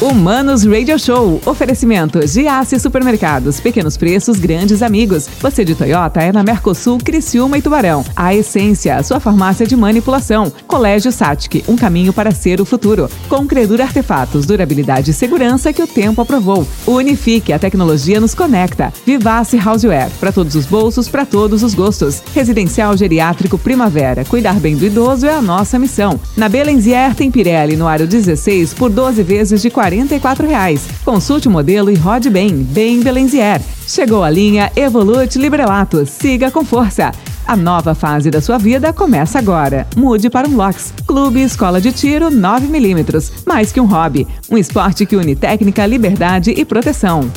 Humanos Radio Show. Oferecimentos de Aço Supermercados. Pequenos preços, grandes amigos. Você de Toyota é na Mercosul, Criciúma e Tubarão. A Essência, sua farmácia de manipulação. Colégio Satic, um caminho para ser o futuro. Com Credura Artefatos, durabilidade e segurança que o tempo aprovou. Unifique, a tecnologia nos conecta. Vivace Houseware, para todos os bolsos, para todos os gostos. Residencial Geriátrico Primavera. Cuidar bem do idoso é a nossa missão. Na Belenzier tem Pirelli no aro 16 por 12 vezes de 40 44 reais. Consulte o modelo e rode bem, bem Belenzier. Chegou a linha Evolute Librelato. Siga com força. A nova fase da sua vida começa agora. Mude para um LOX. Clube Escola de Tiro 9mm. Mais que um hobby. Um esporte que une técnica, liberdade e proteção.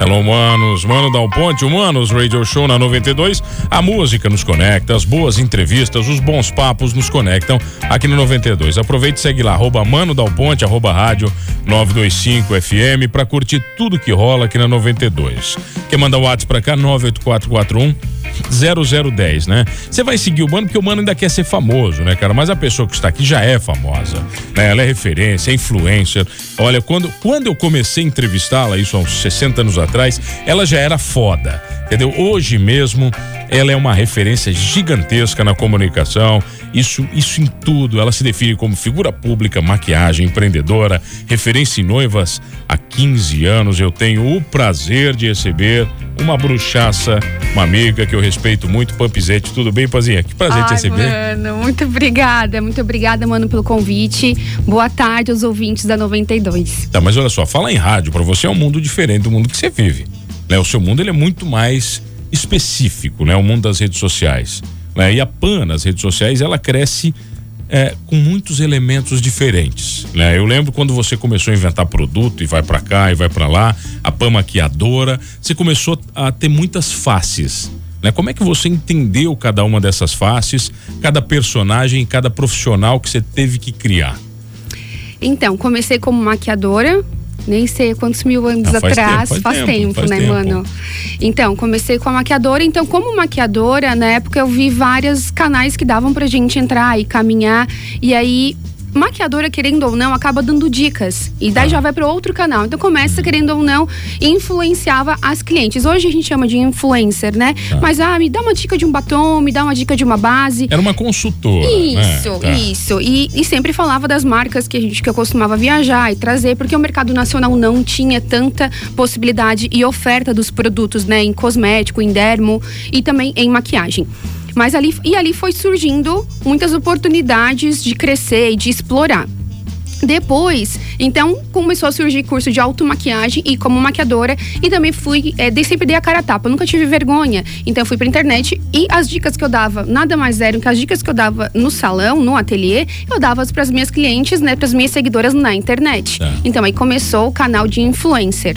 Hello, manos. Mano Dal Ponte, Humanos Radio Show na 92. A música nos conecta, as boas entrevistas, os bons papos nos conectam aqui no 92. Aproveite e segue lá, arroba Mano Dal Ponte, arroba rádio 925 FM para curtir tudo que rola aqui na 92. Quer mandar o WhatsApp pra cá? 98441 0010, né? Você vai seguir o mano porque o mano ainda quer ser famoso, né, cara? Mas a pessoa que está aqui já é famosa, né? Ela é referência, é influencer. Olha, quando, quando eu comecei a entrevistá-la, isso há uns 60 anos atrás, ela já era foda, entendeu? Hoje mesmo, ela é uma referência gigantesca na comunicação, isso, isso em tudo. Ela se define como figura pública, maquiagem, empreendedora, referência em noivas há 15 anos. Eu tenho o prazer de receber uma bruxaça, uma amiga que eu respeito muito, Pampizete. Tudo bem, Pazinha? Que prazer Ai, te receber. Mano, muito obrigada, muito obrigada, mano, pelo convite. Boa tarde aos ouvintes da 92. Tá, mas olha só, falar em rádio para você é um mundo diferente do mundo que você vive. Né? O seu mundo ele é muito mais específico, né? O mundo das redes sociais. Né? E a PAN nas redes sociais, ela cresce é, com muitos elementos diferentes. Né? Eu lembro quando você começou a inventar produto e vai para cá e vai para lá, a PAN maquiadora, você começou a ter muitas faces. Né? Como é que você entendeu cada uma dessas faces, cada personagem, cada profissional que você teve que criar? Então, comecei como maquiadora, nem sei quantos mil anos ah, faz atrás, tempo, faz, faz, tempo, tempo faz né, tempo. mano? Então, comecei com a maquiadora. Então, como maquiadora, na época eu vi vários canais que davam pra gente entrar e caminhar. E aí maquiadora, querendo ou não, acaba dando dicas. E daí já vai para outro canal. Então começa, querendo ou não, influenciava as clientes. Hoje a gente chama de influencer, né? Tá. Mas, ah, me dá uma dica de um batom, me dá uma dica de uma base. Era uma consultora. Né? Isso, né? isso. E, e, sempre falava das marcas que a gente que eu costumava viajar e trazer, porque o mercado nacional não tinha tanta possibilidade e oferta dos produtos, né? Em cosmético, em dermo e também em maquiagem. Mas ali e ali foi surgindo muitas oportunidades de crescer e de explorar. Depois, então, começou a surgir curso de automaquiagem e como maquiadora. E também fui, é, dei, sempre dei a cara a tapa, nunca tive vergonha. Então, eu fui pra internet e as dicas que eu dava, nada mais eram que as dicas que eu dava no salão, no ateliê, eu dava para as minhas clientes, né, para as minhas seguidoras na internet. É. Então, aí começou o canal de influencer.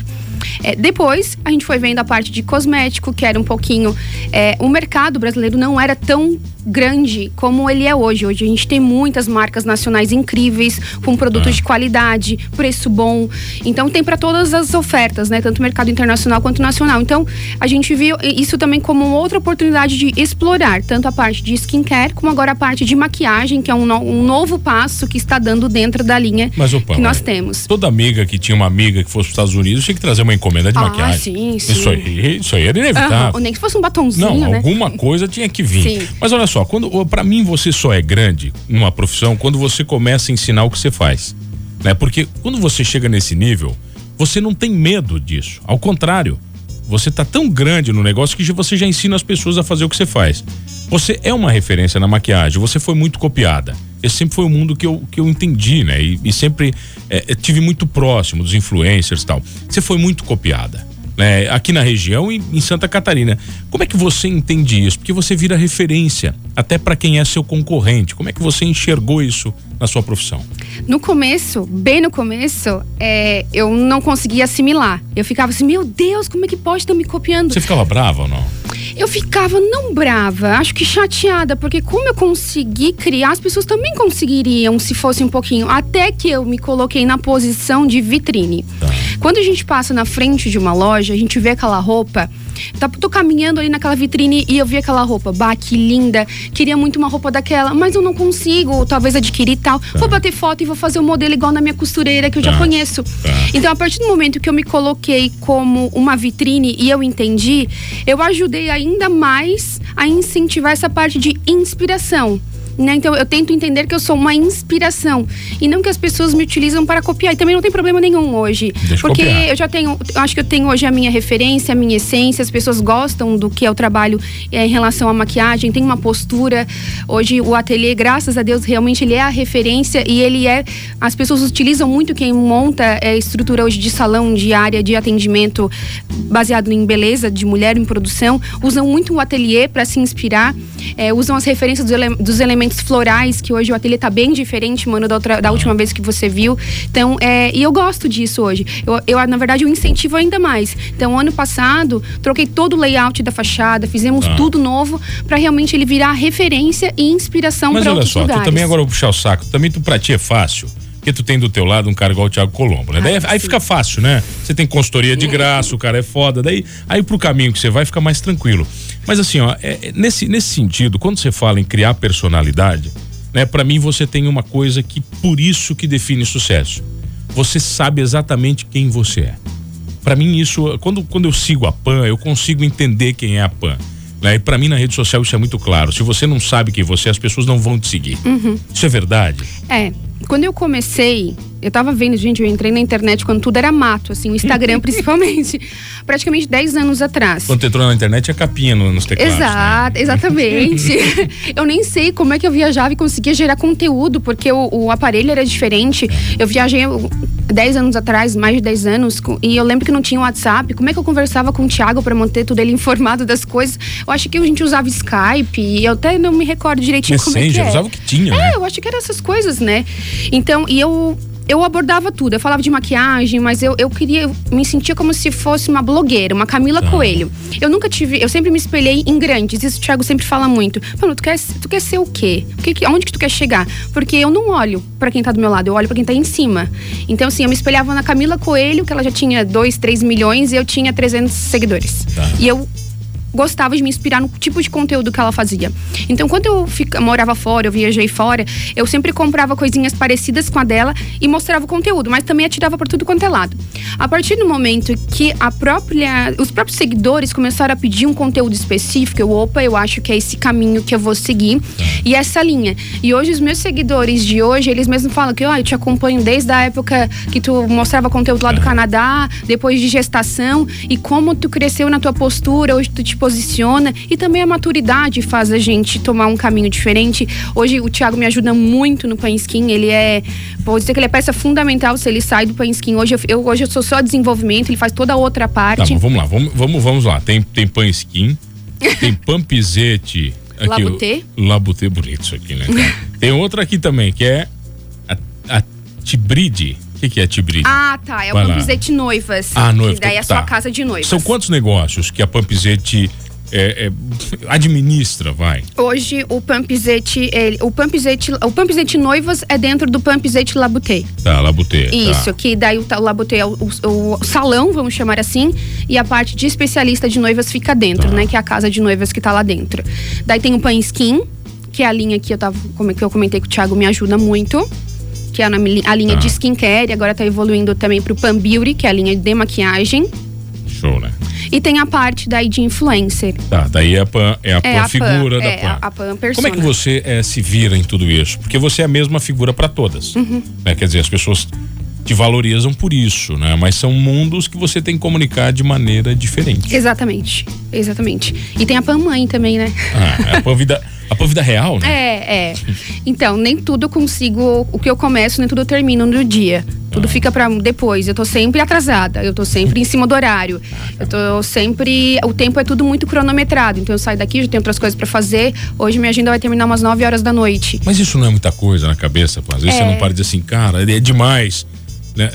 É, depois, a gente foi vendo a parte de cosmético, que era um pouquinho. É, o mercado brasileiro não era tão grande como ele é hoje. Hoje a gente tem muitas marcas nacionais incríveis, com produtos de qualidade, preço bom. Então tem para todas as ofertas, né? Tanto mercado internacional quanto nacional. Então a gente viu isso também como outra oportunidade de explorar tanto a parte de skincare como agora a parte de maquiagem, que é um, no, um novo passo que está dando dentro da linha Mas, opa, que nós temos. Toda amiga que tinha uma amiga que fosse para os Estados Unidos tinha que trazer uma encomenda de ah, maquiagem. Sim, sim. Isso aí, isso aí era inevitável. Uhum. Nem que fosse um batonzinho. Não, né? alguma coisa tinha que vir. Sim. Mas olha só, quando para mim você só é grande numa profissão quando você começa a ensinar o que você faz, né? Porque quando você chega nesse nível, você não tem medo disso. Ao contrário, você tá tão grande no negócio que você já ensina as pessoas a fazer o que você faz. Você é uma referência na maquiagem, você foi muito copiada. Esse sempre foi o mundo que eu, que eu entendi, né? E, e sempre é, tive muito próximo dos influencers e tal. Você foi muito copiada né, aqui na região e em Santa Catarina. Como é que você entende isso? Porque você vira referência até para quem é seu concorrente. Como é que você enxergou isso na sua profissão? No começo, bem no começo, é, eu não conseguia assimilar. Eu ficava assim, meu Deus, como é que pode estar me copiando? Você ficava brava ou não? Eu ficava não brava, acho que chateada, porque como eu consegui criar, as pessoas também conseguiriam se fosse um pouquinho. Até que eu me coloquei na posição de vitrine. Tá. Quando a gente passa na frente de uma loja, a gente vê aquela roupa Tá, tô caminhando ali naquela vitrine e eu vi aquela roupa. Bah, que linda. Queria muito uma roupa daquela, mas eu não consigo, talvez adquirir tal. Vou bater foto e vou fazer o um modelo igual na minha costureira que eu já Tá. conheço. Tá. Então, a partir do momento que eu me coloquei como uma vitrine e eu entendi, eu ajudei ainda mais a incentivar essa parte de inspiração. Né? Então eu tento entender que eu sou uma inspiração e não que as pessoas me utilizam para copiar. E também não tem problema nenhum hoje. Deixa porque copiar. eu já tenho, eu acho que eu tenho hoje a minha referência, a minha essência, as pessoas gostam do que eu trabalho eh, em relação à maquiagem, tem uma postura. Hoje o ateliê, graças a Deus, realmente ele é a referência e ele é. As pessoas utilizam muito quem monta eh, estrutura hoje de salão, de área de atendimento baseado em beleza de mulher em produção, usam muito o ateliê para se inspirar, eh, usam as referências dos, ele- dos elementos florais, que hoje o ateliê tá bem diferente, mano, da, outra, da última vez que você viu. Então, é, e eu gosto disso hoje. Eu, eu, na verdade, eu incentivo ainda mais. Então, ano passado, troquei todo o layout da fachada, fizemos Ah. tudo novo para realmente ele virar referência e inspiração Mas para olha outros só, lugares. tu também agora vou puxar o saco. Também tu pra ti é fácil. Porque tu tem do teu lado um cara igual o Thiago Colombo, né? Daí, Ah, aí fica fácil, né? Você tem consultoria de graça, o cara é foda. Daí, aí pro caminho que você vai fica mais tranquilo. Mas assim, ó, é- é nesse, nesse sentido, quando você fala em criar personalidade, né? Para mim você tem uma coisa que por isso que define sucesso. Você sabe exatamente quem você é. Pra mim isso, quando, quando eu sigo a Pan, eu consigo entender quem é a Pan. Né? E pra mim na rede social isso é muito claro. Se você não sabe quem você é, as pessoas não vão te seguir. Isso é verdade? É, quando eu comecei, eu tava vendo, gente, eu entrei na internet quando tudo era mato, assim, o Instagram principalmente, praticamente 10 anos atrás. Quando tu entrou na internet, é capinha no- nos teclados. né? Exato, exatamente. eu nem sei como é que eu viajava e conseguia gerar conteúdo, porque o, o aparelho era diferente. Eu viajei uh, 10 anos atrás, mais de 10 anos, e eu lembro que não tinha WhatsApp. Como é que eu conversava com o Thiago para manter tudo ele informado das coisas? Eu acho que a gente usava Skype, e eu até não me recordo direitinho como é que Messenger, é. usava o que tinha, É, né? eu acho que eram essas coisas, né? Então, e eu. Eu abordava tudo, eu falava de maquiagem, mas eu, eu queria, eu me sentia como se fosse uma blogueira, uma Camila. Coelho. Eu nunca tive, eu sempre me espelhei em grandes, isso o Thiago sempre fala muito. Mano, tu quer, tu quer ser o quê? O que, aonde que tu quer chegar? Porque eu não olho pra quem tá do meu lado, eu olho pra quem tá em cima. Então, assim, eu me espelhava na Camila Coelho, que ela já tinha 2, 3 milhões e eu tinha 300 seguidores. Tá. E eu gostava de me inspirar no tipo de conteúdo que ela fazia. Então, quando eu fica, morava fora, eu viajei fora, eu sempre comprava coisinhas parecidas com a dela e mostrava o conteúdo, mas também atirava por tudo quanto é lado. A partir do momento que a própria, os próprios seguidores começaram a pedir um conteúdo específico, eu, opa, eu acho que é esse caminho que eu vou seguir e essa linha. E hoje os meus seguidores de hoje, eles mesmos falam que, ó, eu te acompanho desde a época que tu mostrava conteúdo lá do Canadá, depois de gestação e como tu cresceu na tua postura, hoje tu te posiciona e também a maturidade faz a gente tomar um caminho diferente. Hoje o Thiago me ajuda muito no Pan Skin, ele é, vou dizer que ele é peça fundamental se ele sai do Pan Skin. Hoje eu, eu- hoje eu sou só desenvolvimento, ele faz toda a outra Tá, parte. mas vamos lá, vamos, vamos, vamos lá. Tem, tem pan skin, tem pampizete. Aqui, Labutê. Labutê, bonito isso aqui, né? cara? tem outra aqui também, que é a, a Tibride. O que, que é Tibride? Ah, tá. É o Vai. Pampizete Noivas. Ah, noiva, Que daí é a tá. sua casa de noivas. São quantos negócios que a Pampizete é, é, administra, vai? Hoje o Pampizete, ele, o Pampizete, o Pampizete Noivas é dentro do Pampizete Labutê. Tá, Labutê. Isso, Tá. que daí o, o Labutê é o, o- o salão, vamos chamar assim, e a parte de especialista de noivas fica dentro, Tá. né? Que é a casa de noivas que tá lá dentro. Daí tem o Pan Skin, que é a linha que eu tava, é que eu comentei que o Thiago me ajuda muito. Que é a, linha Tá. de skincare, e agora tá evoluindo também pro Pan Beauty, que é a linha de maquiagem. Show, né? E tem a parte daí de influencer. Tá, daí é a Pan, é a É Pan a figura Pan, da é, Pan. a- a Pan persona. Como é que você eh, se vira em tudo isso? Porque você é a mesma figura para todas. Uhum. né? Quer dizer, as pessoas te valorizam por isso, né? Mas são mundos que você tem que comunicar de maneira diferente. Exatamente, exatamente. E tem a Pan Mãe também, né? Ah, é a Pan vida, a Pan vida real, né? É, é. Então, nem tudo eu consigo. O que eu começo, nem tudo eu termino no dia. Tudo fica pra depois. Eu tô sempre atrasada. Eu tô sempre em cima do horário. Eu tô sempre. O tempo é tudo muito cronometrado. Então eu saio daqui, já tenho outras coisas pra fazer. Hoje minha agenda vai terminar umas 9 horas da noite. Mas isso não é muita coisa na cabeça, pô. Às vezes É. você não para de dizer assim, cara, é demais. Né?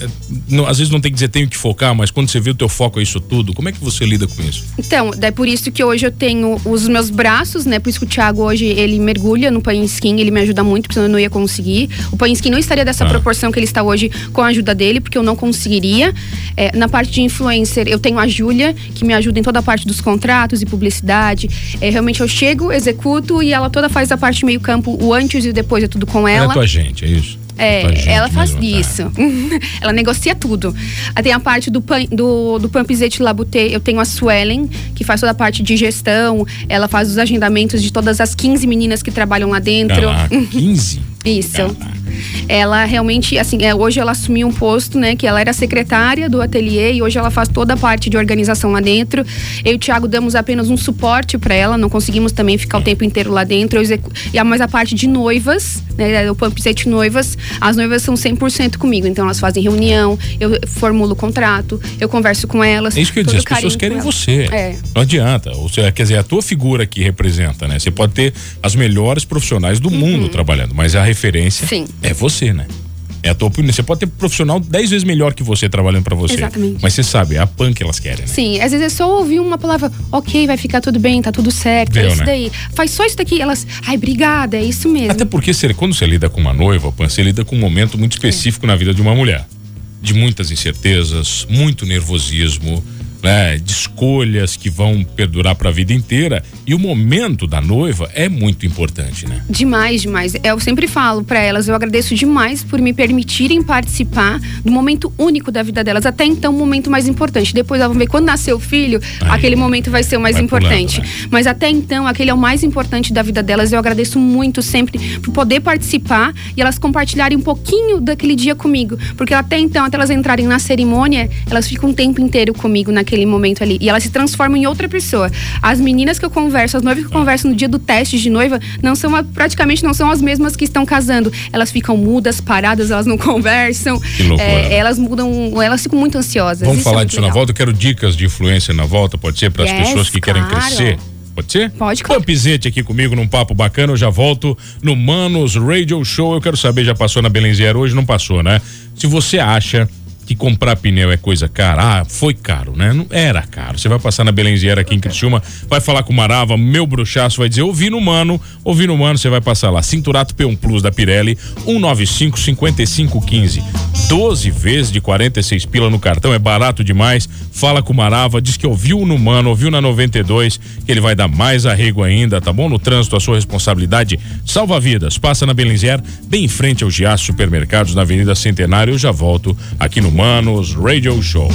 Não, às vezes não tem que dizer tenho que focar, mas quando você vê o teu foco é isso tudo, como é que você lida com isso? Então, é por isso que hoje eu tenho os meus braços, né? Por isso que o Thiago hoje ele mergulha no pain skin, ele me ajuda muito, porque senão eu não ia conseguir. O pain skin não estaria dessa ah. proporção que ele está hoje com a ajuda dele, porque eu não conseguiria. É, na parte de influencer, eu tenho a Júlia, que me ajuda em toda a parte dos contratos e publicidade. É, realmente eu chego, executo e ela toda faz a parte meio campo, o antes e o depois é tudo com ela. Ela é tua gente, é isso? É, ela faz tá. isso. Ela negocia tudo. Tem a parte do, do, do Pampizete Labutê, eu tenho a Suelen, que faz toda a parte de gestão. Ela faz os agendamentos de todas as 15 meninas que trabalham lá dentro. Caraca, 15? isso. Caraca ela realmente, assim, é, hoje ela assumiu um posto, né, que ela era secretária do ateliê e hoje ela faz toda a parte de organização lá dentro. Eu e o Thiago damos apenas um suporte para ela, não conseguimos também ficar o tempo inteiro lá dentro. Eu execu... E mais a parte de noivas, né, o Pump Set Noivas, as noivas são 100% comigo, então elas fazem reunião, eu formulo o contrato, eu converso com elas. É isso que eu ia dizer, as pessoas querem você. É. Não adianta. Ou seja, quer dizer, a tua figura que representa, né? Você pode ter as melhores profissionais do uhum. mundo trabalhando, mas a referência Sim. é você, né? É a tua opinião. Você pode ter profissional dez vezes melhor que você trabalhando para você. Exatamente. Mas você sabe, é a PAN que elas querem, né? Sim, às vezes é só ouvir uma palavra, ok, vai ficar tudo bem, tá tudo certo, é Deu, é isso né? daí. Faz só isso daqui, elas, ai, obrigada, é isso mesmo. Até porque você, quando você lida com uma noiva, PAN, você lida com um momento muito específico é. na vida de uma mulher. De muitas incertezas, muito nervosismo, né, de escolhas que vão perdurar para a vida inteira e o momento da noiva é muito importante, né? Demais, demais. Eu sempre falo para elas, eu agradeço demais por me permitirem participar do momento único da vida delas. Até então, o momento mais importante. Depois elas vão ver quando nascer o filho, Aí, aquele momento vai ser o mais importante. Pulando, né? Mas até então, aquele é o mais importante da vida delas. Eu agradeço muito sempre por poder participar e elas compartilharem um pouquinho daquele dia comigo, porque até então, até elas entrarem na cerimônia, elas ficam o tempo inteiro comigo naquele naquele momento ali. E elas se transformam em outra pessoa. As meninas que eu converso, as noivas que eu converso no dia do teste de noiva, não são praticamente não são as mesmas que estão casando. Elas ficam mudas, paradas, elas não conversam. Que loucura. É, elas mudam, elas ficam muito ansiosas. Vamos Isso é falar é disso legal. na volta. Eu quero dicas de influência na volta, pode ser para as yes, pessoas que claro. querem crescer. Pode ser? Pode, claro. Pampizete aqui comigo num papo bacana. Eu já volto no Manos Radio Show. Eu quero saber, já passou na Belenziera hoje? Não passou, né? Se você acha que comprar pneu é coisa cara. Ah, foi caro, né? Não era caro. Você vai passar na Belenziera aqui em Criciúma, vai falar com o Marava, meu bruxaço vai dizer, ouvi no mano, ouvi no mano, você vai passar lá. Cinturato P1 Plus da Pirelli, 195 5515. 12 vezes de 46 pila no cartão, é barato demais. Fala com o Marava, diz que ouviu no mano, ouviu na 92, que ele vai dar mais arrego ainda, tá bom? No trânsito, a sua responsabilidade salva vidas. Passa na Belenziera, bem em frente ao Giaço Supermercados, na Avenida Centenário. Eu já volto aqui no Humanos Radio Show.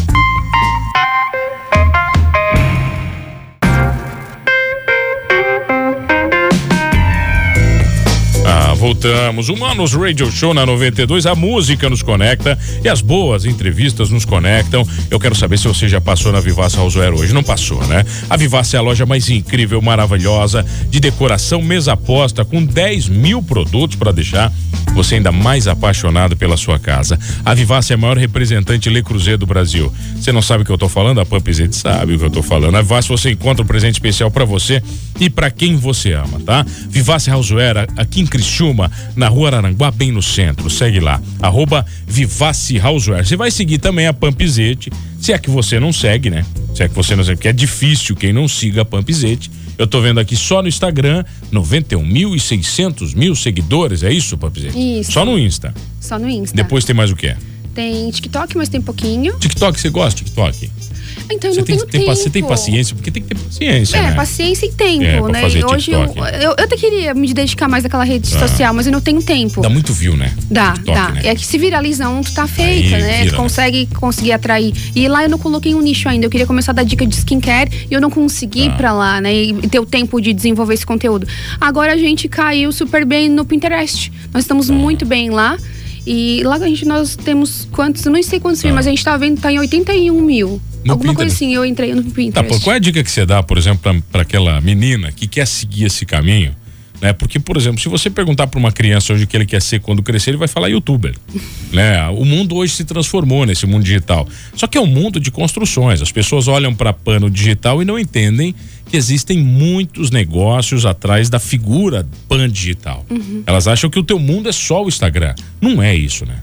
Voltamos. Humanos Radio Show na 92. A música nos conecta e as boas entrevistas nos conectam. Eu quero saber se você já passou na Vivaça Houseware hoje. Não passou, né? A Vivaça é a loja mais incrível, maravilhosa, de decoração mesa posta, com 10 mil produtos para deixar você ainda mais apaixonado pela sua casa. A Vivaça é a maior representante Le Cruzeiro do Brasil. Você não sabe o que eu tô falando? A Pumpzete sabe o que eu tô falando. A Vivaça você encontra um presente especial para você e para quem você ama, tá? Vivaça Houseware aqui em Criciúma na rua Aranguá, bem no centro. Segue lá, arroba Vivace Houseware. Você vai seguir também a Pampizete, se é que você não segue, né? Se é que você não segue, porque é difícil quem não siga a Pampizete. Eu tô vendo aqui só no Instagram, 91 mil e 600 mil seguidores, é isso, Pampizete? Isso. Só no Insta. Só no Insta. Depois tem mais o quê? Tem TikTok, mas tem pouquinho. TikTok, você gosta de TikTok? Então, você, tem, tem, você tem paciência, porque tem que ter paciência. É, né? paciência e tempo, é, né? Hoje eu, eu, eu, até queria me dedicar mais àquela rede ah. social, mas eu não tenho tempo. Dá muito view, né? Dá, TikTok, dá. Né? É que se viraliza um, tu tá feita, Aí, né? Vira, tu né? consegue né? conseguir atrair. E lá eu não coloquei um nicho ainda. Eu queria começar a dar dica de skincare e eu não consegui ah. ir pra lá, né? E ter o tempo de desenvolver esse conteúdo. Agora a gente caiu super bem no Pinterest. Nós estamos ah. muito bem lá. E lá a gente nós temos quantos, eu não sei quantos ah. mil, mas a gente tá vendo, tá em 81 mil. No Alguma Pinterest. coisa assim, eu entrei no Pinterest. Tá, qual é a dica que você dá, por exemplo, para aquela menina que quer seguir esse caminho? Né? Porque, por exemplo, se você perguntar para uma criança hoje o que ele quer ser quando crescer, ele vai falar youtuber. né? O mundo hoje se transformou nesse mundo digital. Só que é um mundo de construções. As pessoas olham para pano digital e não entendem que existem muitos negócios atrás da figura pan digital. Uhum. Elas acham que o teu mundo é só o Instagram. Não é isso, né?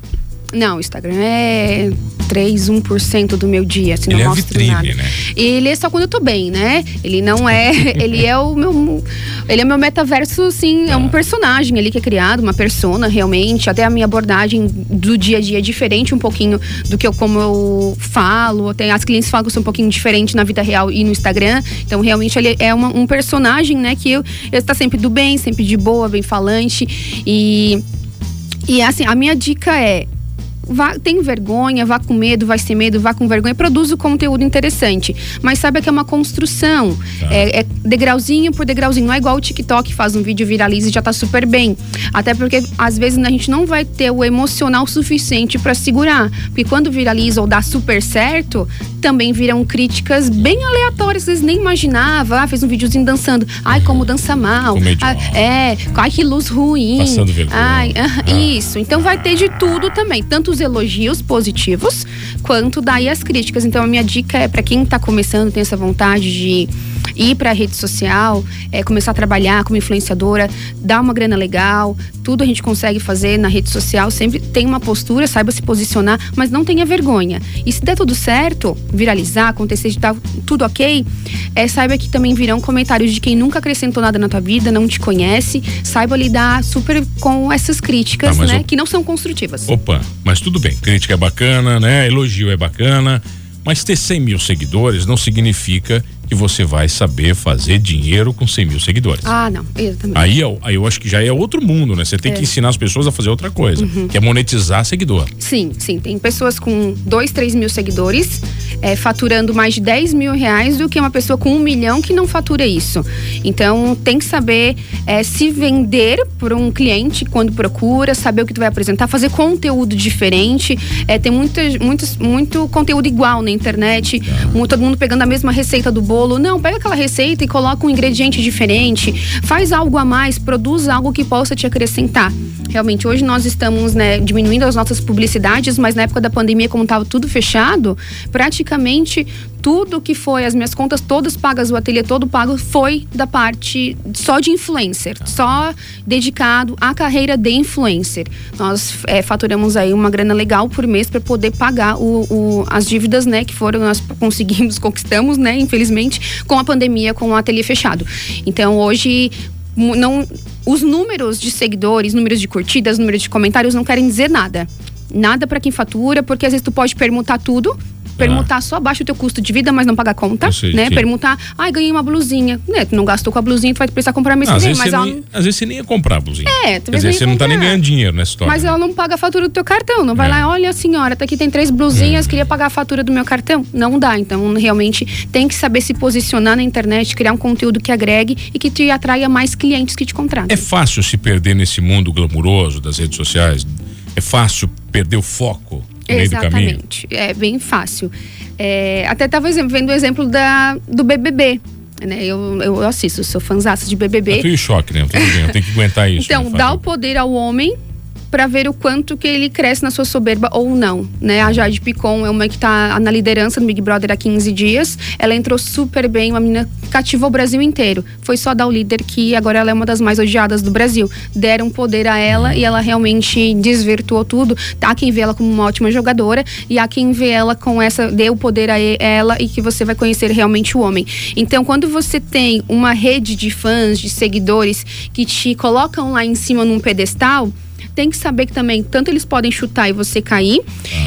Não, o Instagram é 3, 1% do meu dia, assim, ele não é mostro vitrine, nada. né? Ele é só quando eu tô bem, né? Ele não é, ele é o meu ele é meu metaverso, sim, é um personagem ali que é criado, uma persona realmente, até a minha abordagem do dia a dia é diferente um pouquinho do que eu como eu falo, até as clientes falam que eu sou um pouquinho diferente na vida real e no Instagram. Então, realmente ele é uma, um personagem, né, que eu, eu está sempre do bem, sempre de boa, bem falante e e assim, a minha dica é Vá, tem vergonha, vá com medo, vai sem medo, vá com vergonha, produz o conteúdo interessante. Mas saiba que é uma construção. Tá. É, é, degrauzinho por degrauzinho. Não é igual o TikTok faz um vídeo, viraliza e já tá super bem. Até porque às vezes a gente não vai ter o emocional suficiente para segurar. Porque quando viraliza ou dá super certo, também viram críticas bem aleatórias, vocês nem imaginavam. Ah, fez um videozinho dançando. Ai, como dança mal. Ah, é, ai, que luz ruim. Passando vergonha. Ai, ah, Isso. Então vai ter de tudo também. Tanto os elogios positivos, quanto daí as críticas. Então a minha dica é para quem está começando, tem essa vontade de ir para a rede social, é, começar a trabalhar como influenciadora, dar uma grana legal, tudo a gente consegue fazer na rede social, sempre tem uma postura, saiba se posicionar, mas não tenha vergonha. E se der tudo certo, viralizar, acontecer de estar tudo ok, é, saiba que também virão comentários de quem nunca acrescentou nada na tua vida, não te conhece, saiba lidar super com essas críticas, ah, né, o... que não são construtivas. Opa, mas tudo bem, crítica é bacana, né, elogio é bacana, mas ter 100 mil seguidores não significa que você vai saber fazer dinheiro com 100 mil seguidores. Ah, não, exatamente. Aí, aí eu acho que já é outro mundo, né? Você tem é. que ensinar as pessoas a fazer outra coisa, uhum. que é monetizar seguidor. Sim, sim. Tem pessoas com 2, 3 mil seguidores é, faturando mais de 10 mil reais do que uma pessoa com um milhão que não fatura isso. Então, tem que saber é, se vender para um cliente quando procura, saber o que tu vai apresentar, fazer conteúdo diferente. É, tem muitas, muitos, muito conteúdo igual na internet, muito, todo mundo pegando a mesma receita do bolo bolo. Não, pega aquela receita e coloca um ingrediente diferente. Faz algo a mais, produz algo que possa te acrescentar. Realmente, hoje nós estamos né, diminuindo as nossas publicidades, mas na época da pandemia, como estava tudo fechado, praticamente tudo que foi, as minhas contas todas pagas, o ateliê todo pago, foi da parte só de influencer, só dedicado à carreira de influencer. Nós é, faturamos aí uma grana legal por mês para poder pagar o, o, as dívidas, né, que foram, nós conseguimos, conquistamos, né, infelizmente, com a pandemia, com o ateliê fechado. Então, hoje, não, os números de seguidores, números de curtidas, números de comentários não querem dizer nada nada para quem fatura, porque às vezes tu pode permutar tudo Permutar ah. só baixa o teu custo de vida, mas não paga conta, sei, né? Sim. Permutar, ai, ganhei uma blusinha. Né? Tu não gastou com a blusinha, tu vai precisar comprar mês que vem, mas ela... nem, Às vezes você nem ia comprar a blusinha. É, tu Às vezes você não tá nem ganhando dinheiro nessa história. Mas ela não paga a fatura do teu cartão. Não vai é. lá, olha senhora, tá aqui tem três blusinhas, hum. queria pagar a fatura do meu cartão. Não dá. Então, realmente, tem que saber se posicionar na internet, criar um conteúdo que agregue e que te atraia mais clientes que te contratem. É fácil se perder nesse mundo glamuroso das redes sociais? É fácil perder o foco no? Exatamente. É bem fácil. É, até estava vendo o exemplo da, do BBB. Né? Eu, eu assisto, sou fãzaça de BBB. Eu tô em choque, né? Eu, bem, eu tenho que aguentar isso. Então, dá o poder ao homem para ver o quanto que ele cresce na sua soberba ou não, né? A Jade Picon é uma que tá na liderança do Big Brother há 15 dias. Ela entrou super bem, uma menina cativou o Brasil inteiro. Foi só dar o líder que agora ela é uma das mais odiadas do Brasil. Deram poder a ela e ela realmente desvirtuou tudo. Há quem vê ela como uma ótima jogadora e há quem vê ela com essa deu poder a ela e que você vai conhecer realmente o homem. Então, quando você tem uma rede de fãs, de seguidores que te colocam lá em cima num pedestal, tem que saber que também tanto eles podem chutar e você cair,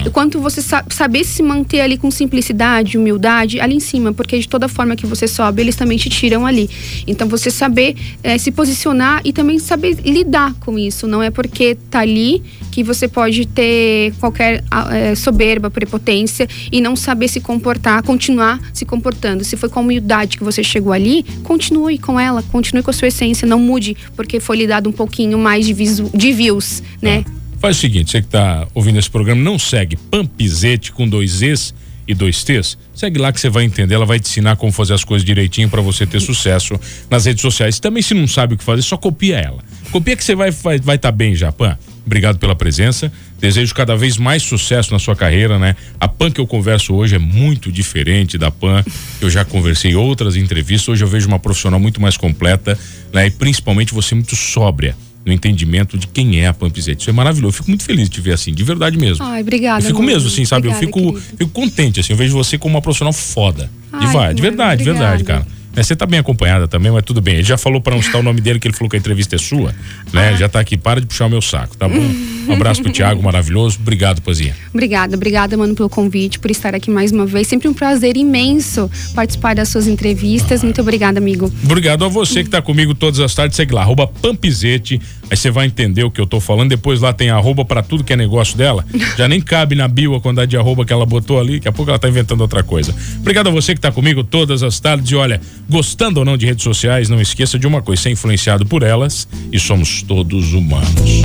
ah. quanto você sa saber se manter ali com simplicidade, humildade ali em cima, porque de toda forma que você sobe, eles também te tiram ali. Então você saber é, se posicionar e também saber lidar com isso. Não é porque tá ali que você pode ter qualquer é, soberba, prepotência e não saber se comportar, continuar se comportando. Se foi com humildade que você chegou ali, continue com ela, continue com a sua essência, não mude porque foi lhe dado um pouquinho mais de, de views, né? Faz o seguinte, você que está ouvindo esse programa, não segue Pampizete com dois E's e dois T's, segue lá que você vai entender, ela vai te ensinar como fazer as coisas direitinho para você ter sucesso nas redes sociais. Também se não sabe o que fazer, só copia ela. Copia que você vai vai vai tá bem, Japão. Obrigado pela presença. Desejo cada vez mais sucesso na sua carreira, né? A PAN que eu converso hoje é muito diferente da PAN que eu já conversei em outras entrevistas. Hoje eu vejo uma profissional muito mais completa, né? E principalmente você muito sóbria no entendimento de quem é a Pampizete. Isso é maravilhoso. Eu fico muito feliz de te ver assim, de verdade mesmo. Ai, obrigada. Eu fico amor. mesmo, assim, sabe? Obrigada, eu fico, fico contente, assim. Eu vejo você como uma profissional foda. de, Ai, vai, de verdade, de verdade, cara. Né, Você tá bem acompanhada também, mas tudo bem. Ele já falou para não citar o nome dele, que ele falou que a entrevista é sua, né? Já tá aqui, para de puxar o meu saco, tá bom? Um abraço pro Thiago, maravilhoso. Obrigado, Pazinha. Obrigada, obrigada, mano, pelo convite, por estar aqui mais uma vez. Sempre um prazer imenso participar das suas entrevistas. Muito obrigada, amigo. Obrigado a você que tá comigo todas as tardes. Segue lá, arroba Pampizete. Aí você vai entender o que eu tô falando. Depois lá tem arroba pra tudo que é negócio dela. Já nem cabe na bio a quantidade de arroba que ela botou ali. Daqui a pouco ela tá inventando outra coisa. Obrigado a você que tá comigo todas as tardes. E olha, gostando ou não de redes sociais, não esqueça de uma coisa: ser influenciado por elas e somos todos humanos.